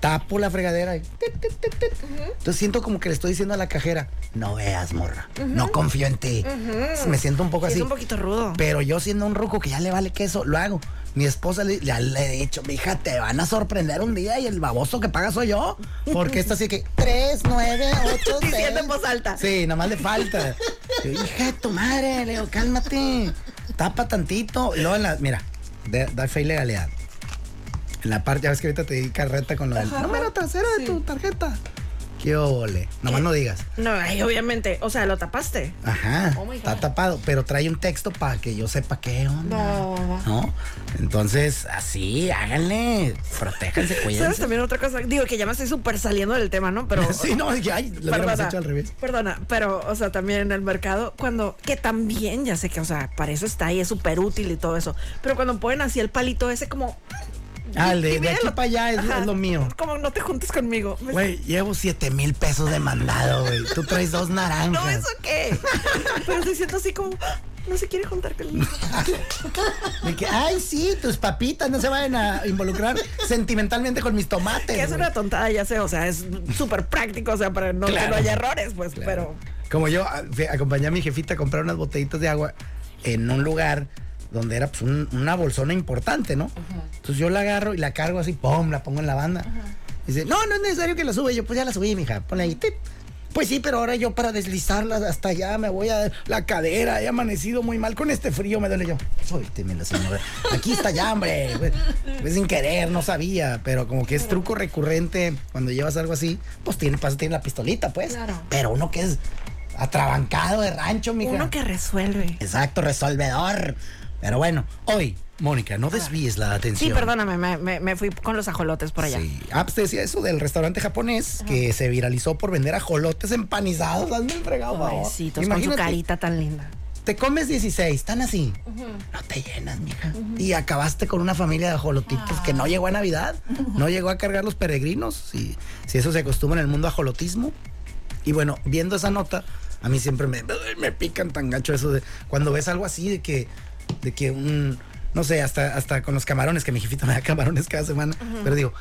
tapo la fregadera y. tit, tit, tit, tit. Entonces siento como que le estoy diciendo a la cajera, no veas, morra, no confío en ti. Me siento un poco Sí, así. es un poquito rudo. Pero yo siendo un ruco que ya le vale queso, lo hago. Mi esposa le, ya le he dicho, mija, te van a sorprender un día y el baboso que paga soy yo. Porque esto así que 3, 9, 8, 6. Diciendo en voz alta. Sí, nada más le falta. Yo, hija de tu madre, le digo, cálmate. Tapa tantito. Y luego en la, mira, de- da fe y legalidad. En la parte, ya ves que ahorita te di carreta con lo del número trasero de tu tarjeta. Qué ole. Nomás no digas. No, ay, obviamente. O sea, lo tapaste. Ajá. Oh my está God. tapado, pero trae un texto para que yo sepa qué onda. No. ¿No? Entonces, así, háganle. Protéjanse, *laughs* ¿Sabes cuídense. también otra cosa? Digo que ya me estoy súper saliendo del tema, ¿no? Pero. *laughs* Sí, no, ya, lo hubiéramos hecho al revés. perdona, pero, o sea, también en el mercado, cuando, que también, ya sé que, o sea, para eso está ahí, es súper útil y todo eso, pero cuando ponen así el palito ese como... Ah, el de, de aquí lo- para allá es, Ajá, es lo mío. Como no te juntes conmigo. Güey, llevo 7 mil pesos de mandado, güey. Tú traes dos naranjas. No, ¿eso qué? *laughs* pero se siento así como, "Ah, no se quiere juntar conmigo. *laughs* De que, ay, sí, tus papitas no se vayan a involucrar sentimentalmente con mis tomates. Que es una tontada, ya sé, o sea, es súper práctico, o sea, para no, que Claro. no haya errores, pues, pero... Como yo acompañé a mi jefita a comprar unas botellitas de agua en un lugar donde era pues un- una bolsona importante, ¿no? Entonces yo la agarro y la cargo así, ¡pum! La pongo en la banda. Dice, no, no es necesario que la suba. Y yo, pues ya la subí, mija, ponla ahí. tit. Pues sí, pero ahora yo para deslizarla hasta allá me voy a la cadera. He amanecido muy mal con este frío, me duele yo. Suélteme la señora. Aquí está ya, hombre. Pues, pues sin querer, no sabía. Pero como que es truco recurrente cuando llevas algo así, pues tiene, pasa, tiene la pistolita, pues. Claro. Pero uno que es atrabancado de rancho, mija. Uno que resuelve. Exacto, resolvedor. Pero bueno, hoy, Mónica, no desvíes la atención. Sí, perdóname, me, me- me fui con los ajolotes por allá. Sí. Ah, pues te decía eso del restaurante japonés que se viralizó por vender ajolotes empanizados. Hazme el fregado. Pobrecitos, con su carita tan linda. Te comes 16, están así. No te llenas, mija. Y acabaste con una familia de ajolotitos que no llegó a Navidad. No llegó a cargar los peregrinos. Si, si eso se acostumbra en el mundo ajolotismo. Y bueno, viendo esa nota, a mí siempre me, me pican tan gacho eso de cuando ves algo así de que, de que un, no sé, hasta, hasta con los camarones, que mi jefita me da camarones cada semana, pero digo,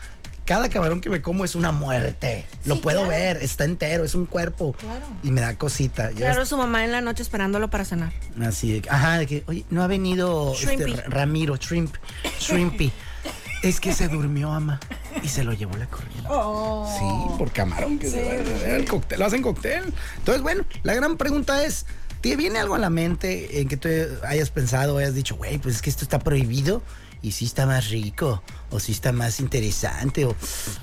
cada camarón que me como es una muerte. Lo puedo ver, está entero, es un cuerpo. Y me da cosita. Yo Claro, su mamá en la noche esperándolo para cenar. Así ajá, de que, oye, no ha venido este, Ramiro, Shrimp, Shrimpy. es que se durmió, ama, y se lo llevó la corriente. Sí, por camarón que se va, el cóctel, lo hacen cóctel. Entonces, bueno, la gran pregunta es, ¿te viene algo a la mente en que tú hayas pensado, hayas dicho, güey, pues es que esto está prohibido? Y sí está más rico, o sí está más interesante, o,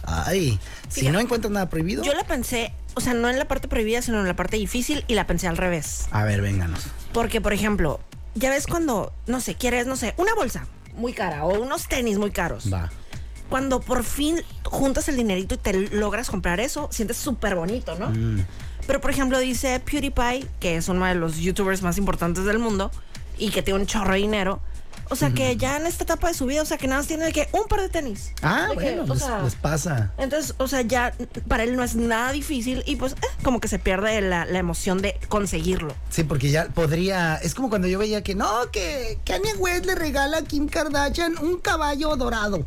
ay, si Fíjate, no encuentras nada prohibido, Yo la pensé, o sea, no en la parte prohibida, sino en la parte difícil y la pensé al revés. a ver, vénganos. Porque, por ejemplo, ya ves cuando, no sé, quieres, no sé, una bolsa muy cara o unos tenis muy caros. Va. Cuando por fin juntas el dinerito y te logras comprar eso, sientes súper bonito, ¿no? Mm. Pero, por ejemplo, dice PewDiePie, que es uno de los youtubers más importantes del mundo y que tiene un chorro de dinero. O sea, que ya en esta etapa de su vida, o sea, que nada más tiene de que un par de tenis. Ah, De que, bueno, o les, sea, les pasa. entonces, o sea, ya para él no es nada difícil y pues eh, como que se pierde la, la emoción de conseguirlo. Sí, porque ya podría. Es como cuando yo veía que no, que Kanye West le regala a Kim Kardashian un caballo dorado.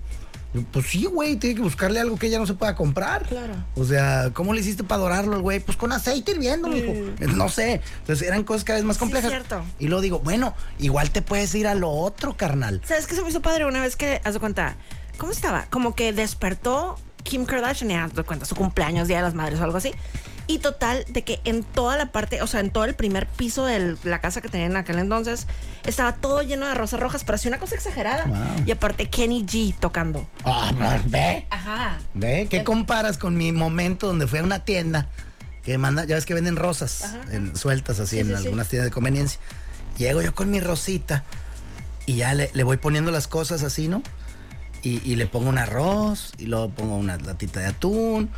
Pues sí, güey, tiene que buscarle algo que ella no se pueda comprar. Claro. O sea, ¿cómo le hiciste para dorarlo, güey? Pues con aceite hirviendo, mijo. No sé. Entonces eran cosas cada vez más Sí, complejas. cierto. Y luego digo, bueno, igual te puedes ir a lo otro, carnal. ¿Sabes qué se me hizo padre una vez que, haz de cuenta, ¿cómo estaba? Como que despertó Kim Kardashian y haz de cuenta, su cumpleaños, Día de las Madres o algo así. Y total, de que en toda la parte, o sea, en todo el primer piso de la casa que tenía en aquel entonces, estaba todo lleno de rosas rojas, pero así una cosa exagerada. Wow. Y aparte Kenny G tocando. Ah, no, ve. Ajá. ¿Ve? ¿Qué comparas con mi momento donde fui a una tienda que manda, ya ves que venden rosas en- sueltas así Sí, en sí, sí. algunas tiendas de conveniencia? Llego yo con mi rosita y ya le, le voy poniendo las cosas así, ¿no? Y, y le pongo un arroz y luego pongo una latita de atún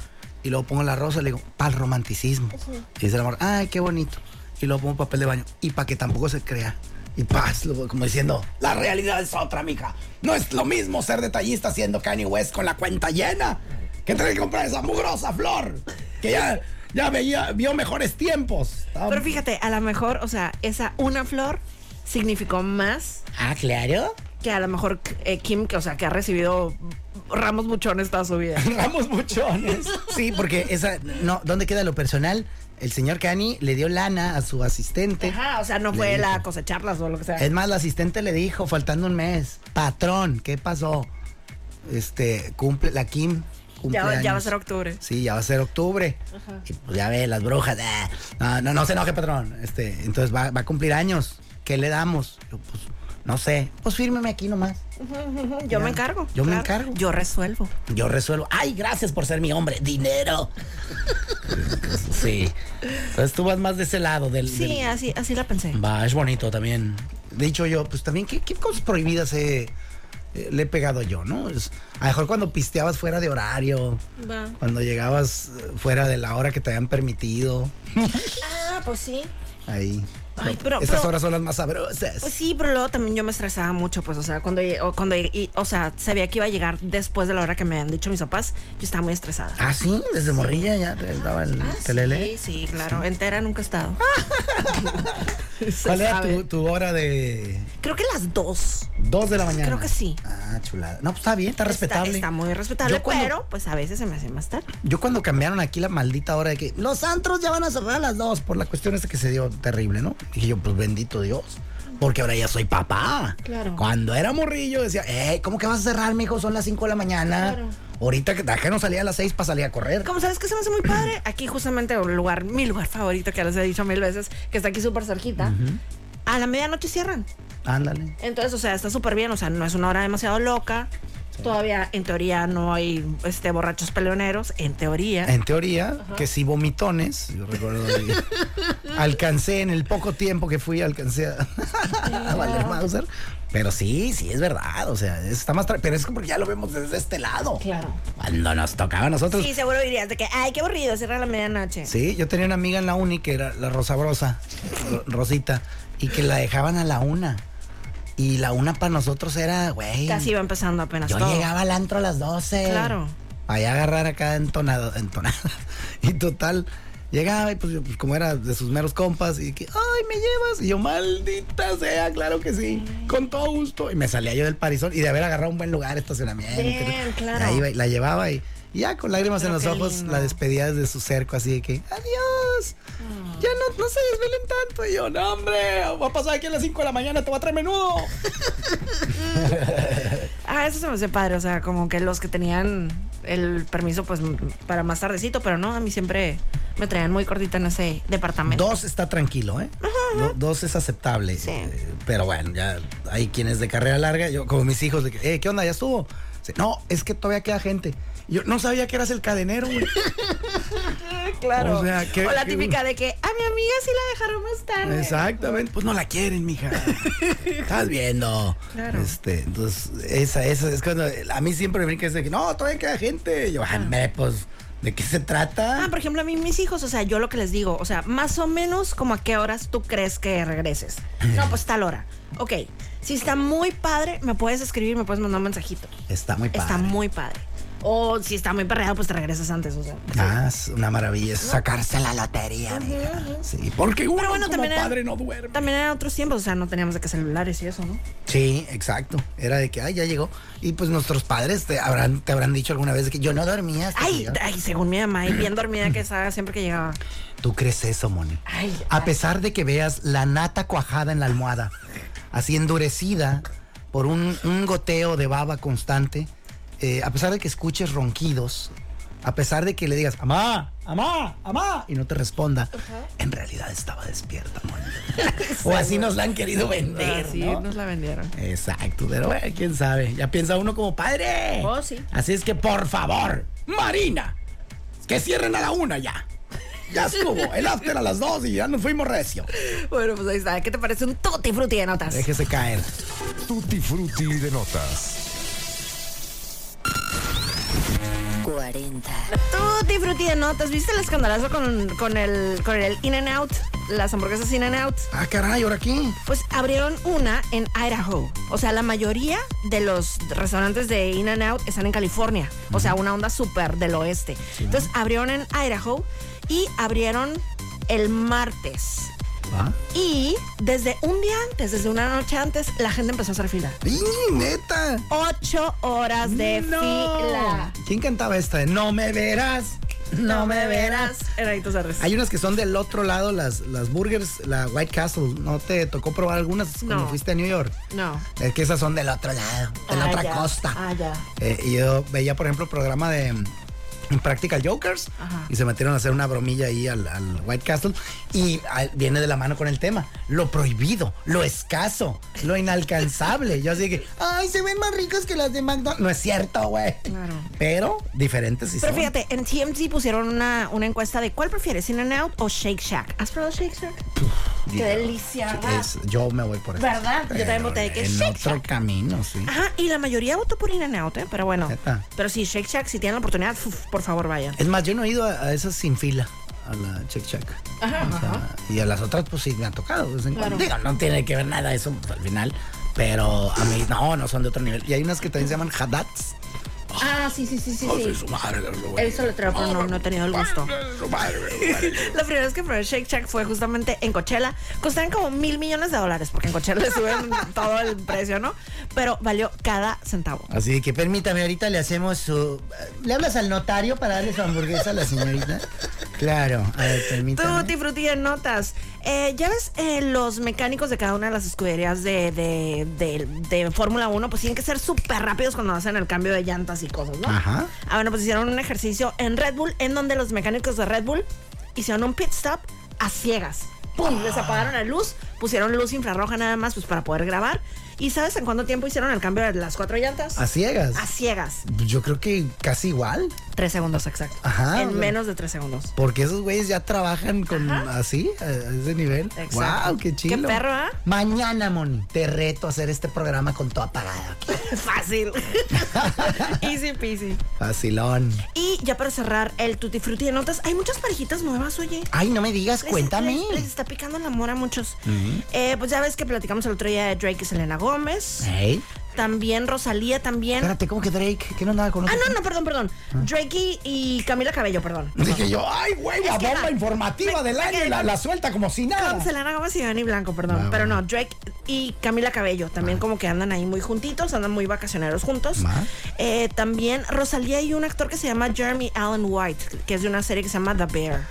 y luego pongo la rosa y le digo, para el romanticismo. Y dice el amor, ay, qué bonito. Y luego pongo papel de baño y para que tampoco se crea. Y paz, como diciendo, la realidad es otra, mija. No es lo mismo ser detallista siendo Kanye West con la cuenta llena que tener que comprar esa mugrosa flor que ya, ya veía, vio mejores tiempos. Pero fíjate, a lo mejor, o sea, esa una flor significó más Ah, claro. que a lo mejor eh, Kim, que, o sea, que ha recibido ramos buchones toda su vida. *laughs* Ramos buchones. Sí, porque esa, no, ¿dónde queda lo personal? El señor Kanye le dio lana a su asistente. Ajá, o sea, no fue la cosecharlas o lo que sea. Es más, la asistente le dijo, faltando un mes, patrón, ¿qué pasó? Este, cumple, la Kim. cumple Ya, va- ya va a ser octubre. Sí, ya va a ser octubre. Y pues ya ve, las brujas. ah, No, no, no se enoje, patrón. Este, entonces va, va a cumplir años. ¿Qué le damos? Yo, pues, no sé, pues fírmeme aquí nomás. Yo Ya. me encargo. Yo me encargo. Yo resuelvo. Yo resuelvo. Ay, gracias por ser mi hombre. Dinero. *laughs* sí. Entonces tú vas más de ese lado del. Sí, del- así, así la pensé. Va, es bonito también. De hecho, yo, pues también, ¿qué, qué cosas prohibidas he, eh, le he pegado yo, no? Es- a lo mejor cuando pisteabas fuera de horario, Va. cuando llegabas fuera de la hora que te habían permitido. Ah, pues sí. Ahí. Ay, pero- Esas pero- horas son las más sabrosas. Pues sí, pero luego también yo me estresaba mucho, pues, o sea, cuando, o, cuando y- o sea, sabía que iba a llegar después de la hora que me habían dicho mis papás, yo estaba muy estresada. Ah, sí, desde morrilla ya te daba el Ah, telele. Sí, sí, claro. Entera nunca he estado. *laughs* *laughs* ¿Cuál era tu, tu hora de Creo que las dos. dos de la mañana? Creo que sí. Ah, chulada. No, pues está bien, está respetable. Está, está muy respetable, cuando- pero pues a veces se me hace más tarde. Yo cuando cambiaron aquí la maldita hora de que los antros ya van a cerrar a las dos por la cuestión esta que se dio terrible, ¿no? Dije yo, pues bendito Dios. Porque ahora ya soy papá. Claro. Cuando era morrillo decía, eh, ¿cómo que vas a cerrar, mijo? Son las 5 de la mañana. Claro. Ahorita que no salía a las 6 para salir a correr. Como sabes que se me hace muy padre, *clears throat* aquí justamente un lugar, mi lugar favorito, que ya les he dicho mil veces, que está aquí súper cerquita, a la medianoche cierran. Ándale. Entonces, o sea, está súper bien, o sea, no es una hora demasiado loca. Todavía, en teoría, no hay este, borrachos peleoneros, en teoría. En teoría, que si vomitones, yo recuerdo que *laughs* alcancé en el poco tiempo que fui, alcancé a, *laughs* a valer Mauser. Pero sí, sí, es verdad. O sea, está más. tra- Pero es porque ya lo vemos desde este lado. Claro. Cuando nos tocaba a nosotros. Sí, seguro dirías de que, ay, qué aburrido, cierra a la medianoche. Sí, yo tenía una amiga en la uni que era la Rosa Brosa, Ro- Rosita, y que la dejaban a la una. Y la una para nosotros era, güey. Casi iba empezando apenas Yo todo. llegaba al antro a las 12. Claro. Allá agarrar acá entonado, *laughs* entonada. Y total, llegaba y pues, yo, pues, como era de sus meros compas, y que, ay, ¿me llevas? Y yo, maldita sea, claro que sí, con todo gusto. Y me salía yo del parizón y de haber agarrado un buen lugar, estacionamiento. Bien, claro. Ahí la llevaba y, y ya con lágrimas Pero en los ojos lindo. la despedía desde su cerco, así de que, adiós. Ya no, no se desvelen tanto. Y yo, no, hombre, va a pasar aquí a las 5 de la mañana, te voy a traer menudo. *laughs* Ah, eso se me hace padre, o sea, como que los que tenían el permiso, pues, para más tardecito, pero no, a mí siempre me traían muy cortita en ese departamento. Dos está tranquilo, ¿eh? Do- dos es aceptable. Sí. Eh, pero bueno, ya hay quienes de carrera larga, yo como mis hijos, de que, eh, ¿qué onda? ¿Ya estuvo? No, es que todavía queda gente. Yo no sabía que eras el cadenero, güey. *laughs* Claro. O sea, que- o la típica de que a mi amiga sí la dejaron más tarde. Exactamente. Pues no la quieren, mija. *laughs* Estás viendo. Claro. Este, entonces, esa, esa es cuando a mí siempre me brinca ese de que no, todavía queda gente. Y yo, ah, pues, ¿de qué se trata? Ah, por ejemplo, a mí mis hijos, o sea, yo lo que les digo, o sea, más o menos como a qué horas tú crees que regreses. *laughs* No, pues tal hora. Ok, si está muy padre, me puedes escribir, me puedes mandar un mensajito. Está muy padre. Está muy padre. O si está muy perreado, pues te regresas antes, o sea. Ah, es una maravilla. Es sacarse la lotería. Sí, porque uno Pero bueno, como también era- padre no duerme. También eran otros tiempos, o sea, no teníamos de que celulares y eso, ¿no? Sí, exacto. Era de que, ay, ya llegó. Y pues nuestros padres te habrán, te habrán dicho alguna vez de que yo no dormía hasta que Ay, llegaba. ay, según mi mamá, y bien dormida que estaba siempre que llegaba. ¿Tú crees eso, Moni? Ay, A pesar de que veas la nata cuajada en la almohada, así endurecida por un, un goteo de baba constante, eh, a pesar de que escuches ronquidos, a pesar de que le digas, amá, amá, amá, y no te responda, en realidad estaba despierta, Moni. *laughs* o así nos la han querido vender, Ah, sí, ¿no? nos la vendieron. Exacto, pero bueno, quién sabe. Ya piensa uno como padre. Oh, sí. Así es que, por favor, Marina, que cierren a la una ya. Ya estuvo. El after a las dos y ya nos fuimos recio. Bueno, pues ahí está. ¿Qué te parece un tutti frutti de notas? Déjese caer. Tutti Frutti de notas. 40. Tutti frutti de notas. ¿Viste el escandalazo con, con el, con el In and Out? Las hamburguesas In and Out. Ah, caray, ¿ahora aquí? Pues abrieron una en Idaho. O sea, la mayoría de los restaurantes de In and Out están en California. O sea, una onda súper del oeste. Entonces abrieron en Idaho y abrieron el martes. ¿Ah? Y desde un día antes, desde una noche antes, la gente empezó a hacer fila. ¡Y, neta! Ocho horas de No. fila. ¿Quién cantaba esta? de No me verás. No, me verás. Verdes. Hay unas que son del otro lado, las, las burgers, la White Castle. ¿No te tocó probar algunas cuando fuiste a New York? No. Es que esas son del otro lado, de la Ah, otra ya. costa. Ah, ya. Eh, y yo veía, por ejemplo, programa de Practical Jokers y se metieron a hacer una bromilla ahí al, al White Castle y viene de la mano con el tema, lo prohibido, lo escaso, lo inalcanzable. Yo así que, ay, se ven más ricos que las de McDonald's. No es cierto, güey. Claro. Pero diferentes sí Pero son. fíjate, en TMZ pusieron una, una encuesta de cuál prefieres, In and Out o Shake Shack. ¿Has probado Shake Shack? Qué delicia, yo me voy por eso. ¿Verdad? Yo también voté de que En Shake otro Shack. camino, sí. Ajá, y la mayoría votó por In and Out, ¿eh? Pero bueno. Pero sí, Shake Shack, si tienen la oportunidad, uf, por favor vayan. Es más, yo no he ido a, a esas sin fila, a la Check Check. Ajá, O sea, y a las otras, pues sí, me ha tocado. Claro. Digo, no tiene que ver nada eso pues, al final. Pero a mí, no, no son de otro nivel. Y hay unas que también se llaman Hadats. Ah, sí, sí, sí, sí, Oh, sí, su madre, güey. Eso lo traigo, pero no, no he tenido el gusto. Su madre, güey. *laughs* La primera vez que probé Shake Shack fue justamente en Coachella. Costaban como mil millones de dólares, porque en Coachella le suben *laughs* todo el precio, ¿no? Pero valió cada centavo. Así que permítame, ahorita le hacemos su. ¿Le hablas al notario para darle su hamburguesa a la señorita? Claro, a ver, permítame. Tutti frutti en notas. Eh, ya ves, eh, los mecánicos de cada una de las escuderías de, de, de- de Fórmula 1, pues tienen que ser súper rápidos cuando hacen el cambio de llantas y cosas, ¿no? Ajá. Ah, bueno, pues hicieron un ejercicio en Red Bull, en donde los mecánicos de Red Bull hicieron un pit stop a ciegas. ¡Pum! Les apagaron la luz, pusieron luz infrarroja nada más, pues para poder grabar. ¿Y sabes en cuánto tiempo hicieron el cambio de las cuatro llantas? ¿A ciegas? A ciegas. Yo creo que casi igual. Tres segundos exacto. Ajá, En menos de tres segundos. Porque esos güeyes ya trabajan con así, a ese nivel. Exacto. Wow, qué chido. Qué perro, ¿ah? Mañana, Moni, te reto a hacer este programa con todo apagado. *laughs* Fácil. *laughs* Easy peasy. Facilón. Y ya para cerrar el Tutti Frutti de notas, hay muchas parejitas nuevas, oye. Ay, no me digas, Les- cuéntame. Les, les está picando el amor a muchos. Eh, pues ya ves que platicamos el otro día de Drake y Selena Gómez. Ey, También Rosalía, también. espérate, ¿cómo que Drake? ¿Qué no andaba con Ah, no, no, perdón, perdón. Drake y, y Camila Cabello, perdón. Dije yo, ay, güey, la bomba informativa Me- del año y la, suelta como si nada. Con Selena Gómez y Dani Blanco, perdón. Ah, Pero no, Drake y Camila Cabello también como que andan ahí muy juntitos, andan muy vacacioneros juntos. Eh, también Rosalía y un actor que se llama Jeremy Allen White, que es de una serie que se llama The Bear.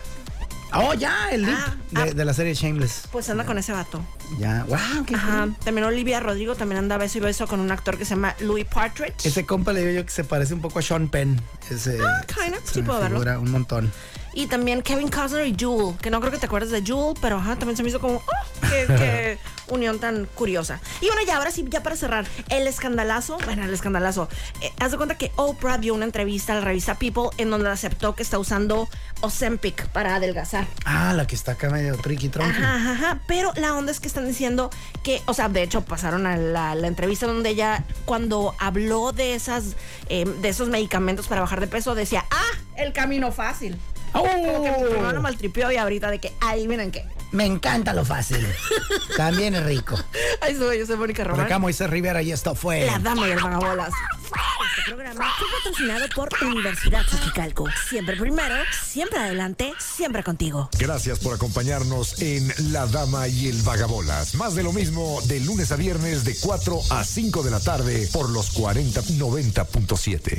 Oh, ya, el lead Ah, de, ah. de la serie Shameless. Pues anda con ese vato. Ya, wow, qué Ajá. cool. También Olivia Rodrigo también anda beso y beso con un actor que se llama Louis Partridge. Ese compa le digo yo que se parece un poco a Sean Penn. Ese, Ah, kinda, sí puedo verlo. Un montón. Y también Kevin Costner y Jewel, que no creo que te acuerdes de Jewel, pero ajá, también se me hizo como, oh, qué *laughs* unión tan curiosa. Y bueno, ya ahora sí, ya para cerrar, el escandalazo, bueno, el escandalazo. Eh, haz de cuenta que Oprah dio una entrevista a la revista People en donde aceptó que está usando Ozempic para adelgazar. Ah, la que está acá medio tricky tronqui. Ajá, ajá. Pero la onda es que están diciendo que, o sea, de hecho pasaron a la, la entrevista donde ella, cuando habló de esas, eh, de esos medicamentos para bajar de peso, decía, ah, el camino fácil. Oh, Como que primero lo maltripió y ahorita de que, ay, miren qué. Me encanta lo fácil. También es rico. Ay, soy, yo soy Mónica Por Román. acá Moisés Rivera y esto fue. La dama y el vagabolas. Este programa fue patrocinado por Universidad Xochicalco. Siempre primero, siempre adelante, siempre contigo. Gracias por acompañarnos en La Dama y el Vagabolas. Más de lo mismo de lunes a viernes de 4 a 5 de la tarde por los 4090.7.